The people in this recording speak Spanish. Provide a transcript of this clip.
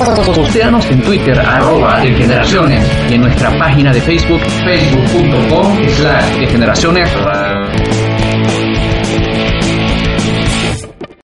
Posteanos en Twitter, arroba de Generaciones, y en nuestra página de Facebook, facebook.com slash de Generaciones